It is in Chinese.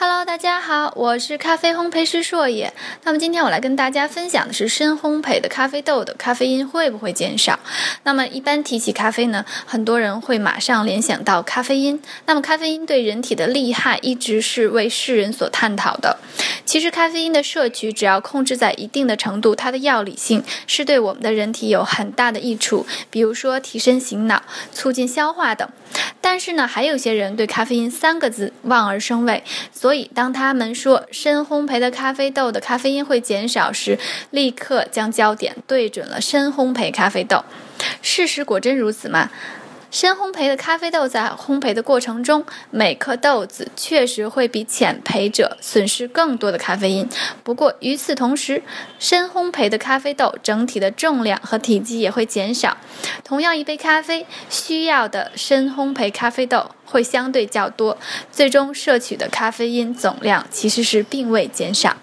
Hello，大家好，我是咖啡烘焙师硕野。那么今天我来跟大家分享的是深烘焙的咖啡豆的咖啡因会不会减少？那么一般提起咖啡呢，很多人会马上联想到咖啡因。那么咖啡因对人体的利害一直是为世人所探讨的。其实咖啡因的摄取只要控制在一定的程度，它的药理性是对我们的人体有很大的益处，比如说提神醒脑、促进消化等。但是呢，还有些人对咖啡因三个字望而生畏，所以当他们说深烘焙的咖啡豆的咖啡因会减少时，立刻将焦点对准了深烘焙咖啡豆。事实果真如此吗？深烘焙的咖啡豆在烘焙的过程中，每颗豆子确实会比浅焙者损失更多的咖啡因。不过与此同时，深烘焙的咖啡豆整体的重量和体积也会减少。同样一杯咖啡，需要的深烘焙咖啡豆会相对较多，最终摄取的咖啡因总量其实是并未减少。